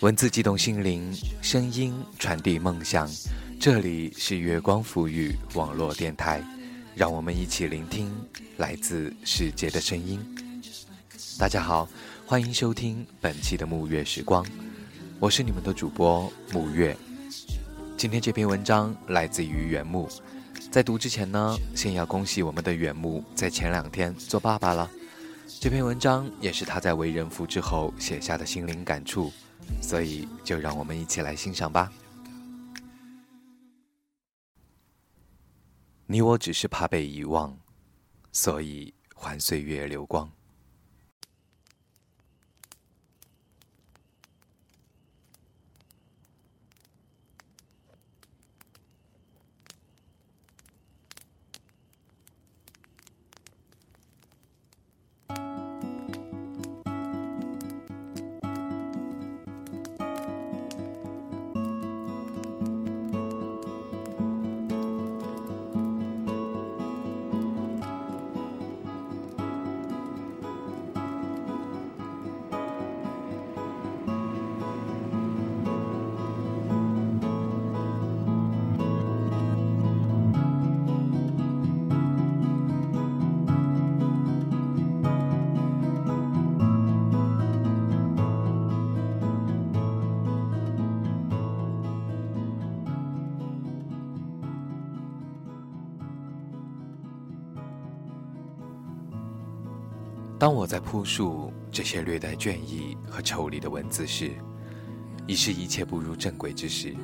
文字激动心灵，声音传递梦想。这里是月光抚语网络电台，让我们一起聆听来自世界的声音。大家好，欢迎收听本期的沐月时光，我是你们的主播沐月。今天这篇文章来自于原木，在读之前呢，先要恭喜我们的原木在前两天做爸爸了。这篇文章也是他在为人父之后写下的心灵感触，所以就让我们一起来欣赏吧。你我只是怕被遗忘，所以还岁月流光。当我在铺述这些略带倦意和抽离的文字时，已是一切步入正轨之时。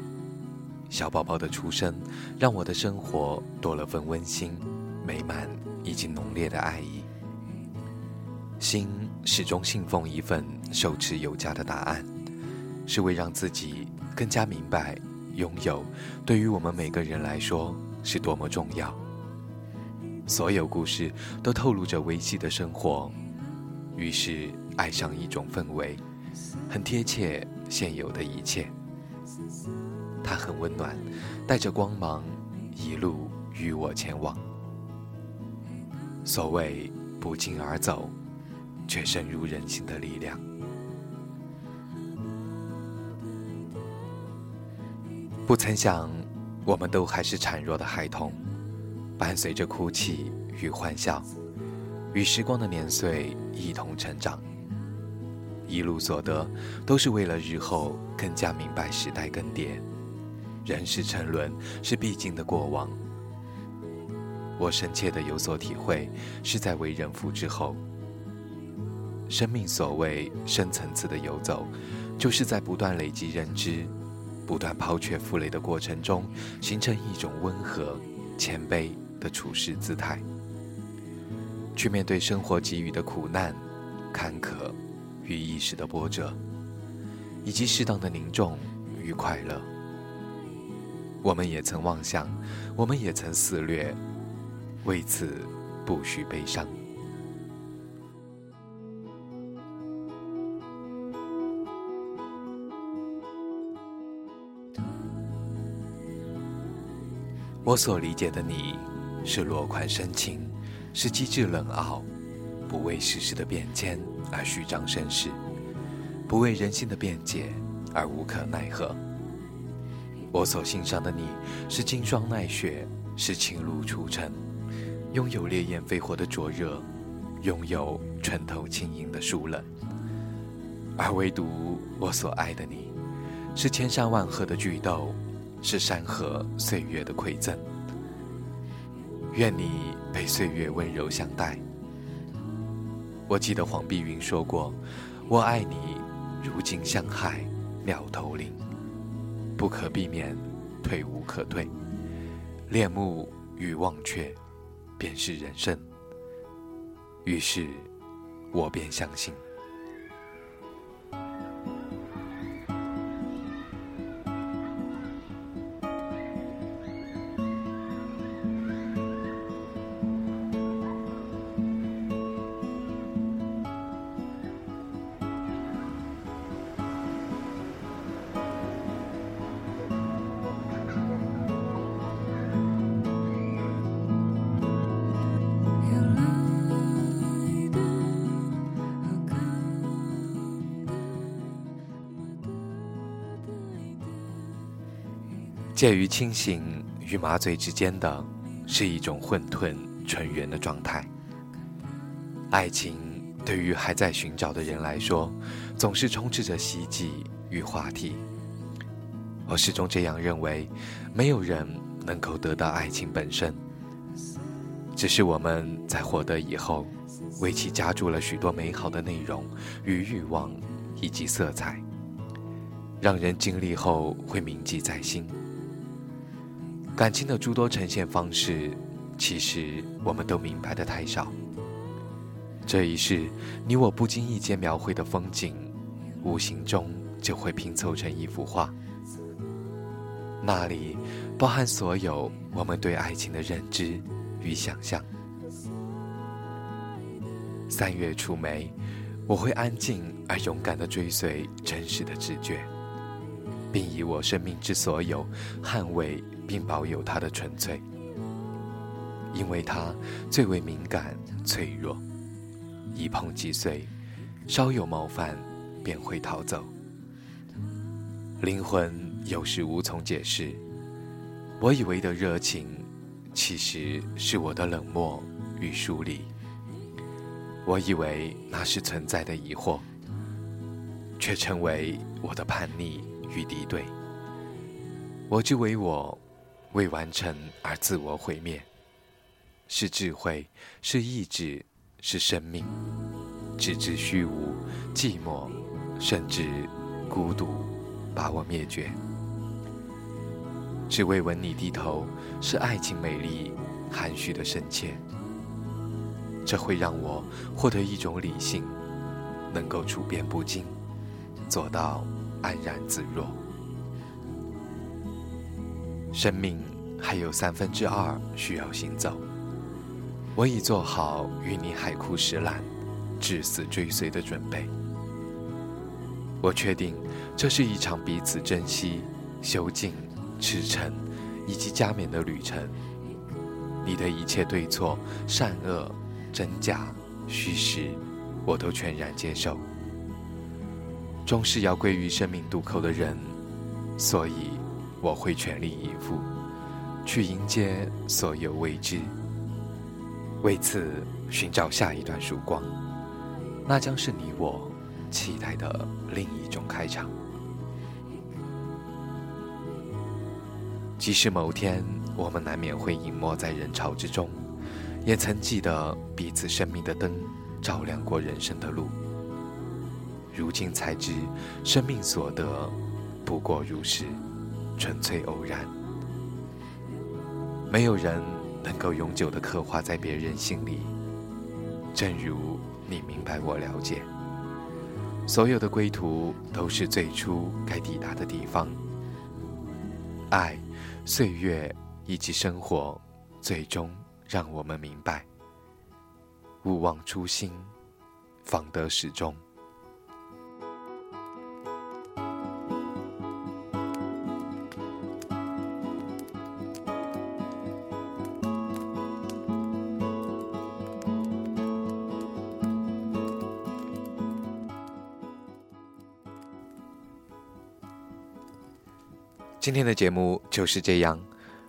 小宝宝的出生，让我的生活多了份温馨、美满以及浓烈的爱意。心始终信奉一份受持有加的答案，是为让自己更加明白，拥有对于我们每个人来说是多么重要。所有故事都透露着维系的生活。于是爱上一种氛围，很贴切现有的一切。它很温暖，带着光芒，一路与我前往。所谓不胫而走，却深入人心的力量。不曾想，我们都还是孱弱的孩童，伴随着哭泣与欢笑。与时光的年岁一同成长，一路所得都是为了日后更加明白时代更迭，人世沉沦是必经的过往。我深切的有所体会，是在为人父之后。生命所谓深层次的游走，就是在不断累积认知、不断抛却负累的过程中，形成一种温和、谦卑的处事姿态。去面对生活给予的苦难、坎坷与一时的波折，以及适当的凝重与快乐。我们也曾妄想，我们也曾肆虐，为此不需悲伤。我所理解的你，是落款深情。是机智冷傲，不为世事的变迁而虚张声势，不为人心的辩解而无可奈何。我所欣赏的你是经霜耐雪，是情路出尘，拥有烈焰飞火的灼热，拥有穿透轻盈的疏冷。而唯独我所爱的你，是千山万壑的巨斗，是山河岁月的馈赠。愿你被岁月温柔相待。我记得黄碧云说过：“我爱你，如今相害，鸟头林，不可避免，退无可退。恋慕与忘却，便是人生。”于是，我便相信。介于清醒与麻醉之间的，是一种混沌纯元的状态。爱情对于还在寻找的人来说，总是充斥着希冀与话题。我始终这样认为，没有人能够得到爱情本身，只是我们在获得以后，为其加注了许多美好的内容与欲望以及色彩，让人经历后会铭记在心。感情的诸多呈现方式，其实我们都明白的太少。这一世，你我不经意间描绘的风景，无形中就会拼凑成一幅画。那里包含所有我们对爱情的认知与想象。三月初梅，我会安静而勇敢地追随真实的直觉，并以我生命之所有捍卫。并保有它的纯粹，因为它最为敏感脆弱，一碰即碎，稍有冒犯便会逃走。灵魂有时无从解释，我以为的热情，其实是我的冷漠与疏离。我以为那是存在的疑惑，却成为我的叛逆与敌对。我之为我。未完成而自我毁灭，是智慧，是意志，是生命，直至虚无、寂寞，甚至孤独，把我灭绝。只为吻你低头，是爱情美丽、含蓄的深切。这会让我获得一种理性，能够处变不惊，做到安然自若。生命还有三分之二需要行走，我已做好与你海枯石烂、至死追随的准备。我确定，这是一场彼此珍惜、修静、赤诚以及加冕的旅程。你的一切对错、善恶、真假、虚实，我都全然接受。终是要归于生命渡口的人，所以。我会全力以赴，去迎接所有未知，为此寻找下一段曙光，那将是你我期待的另一种开场。即使某天我们难免会隐没在人潮之中，也曾记得彼此生命的灯照亮过人生的路。如今才知，生命所得不过如是。纯粹偶然，没有人能够永久的刻画在别人心里。正如你明白我了解，所有的归途都是最初该抵达的地方。爱、岁月以及生活，最终让我们明白：勿忘初心，方得始终。今天的节目就是这样。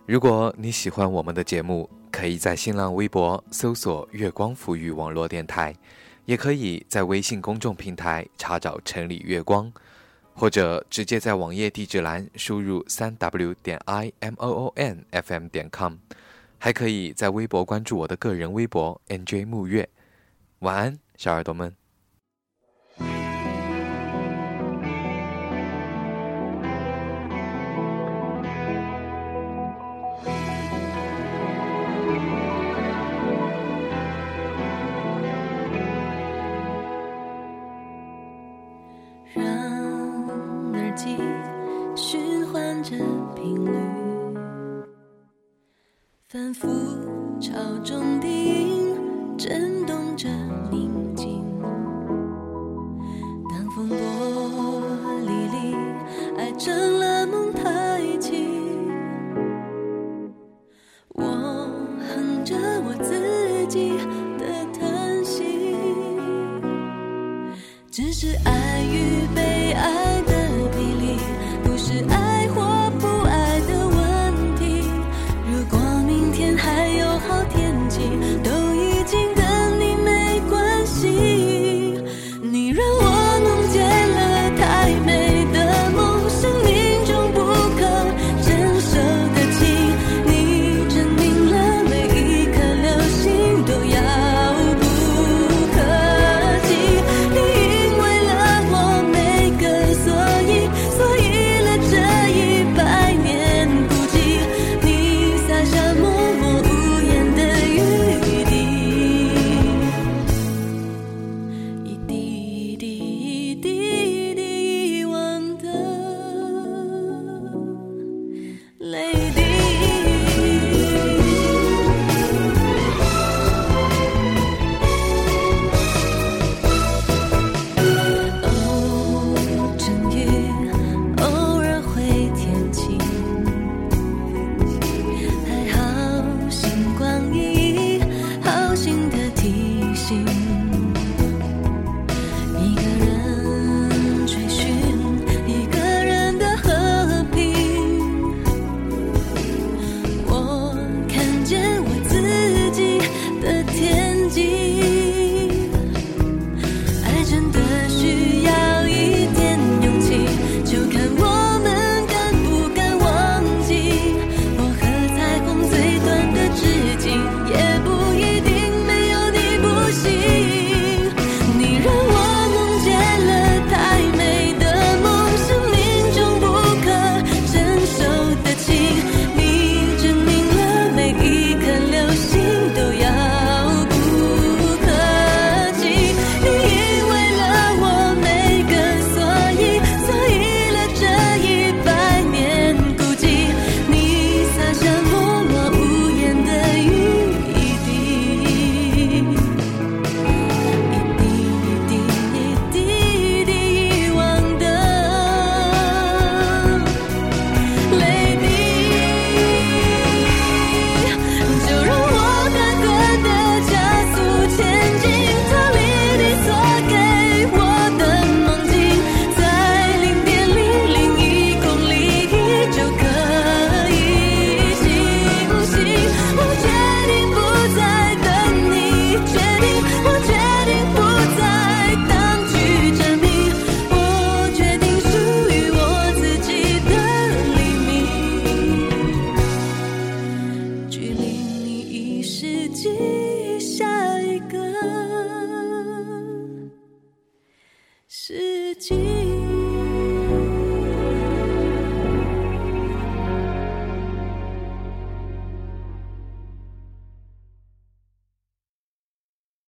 如果你喜欢我们的节目，可以在新浪微博搜索“月光抚育网络电台”，也可以在微信公众平台查找“城里月光”，或者直接在网页地址栏输入“三 w 点 i m o o n f m 点 com”，还可以在微博关注我的个人微博 “nj 木月”。晚安，小耳朵们。的频率，反复敲钟的音，震动着你。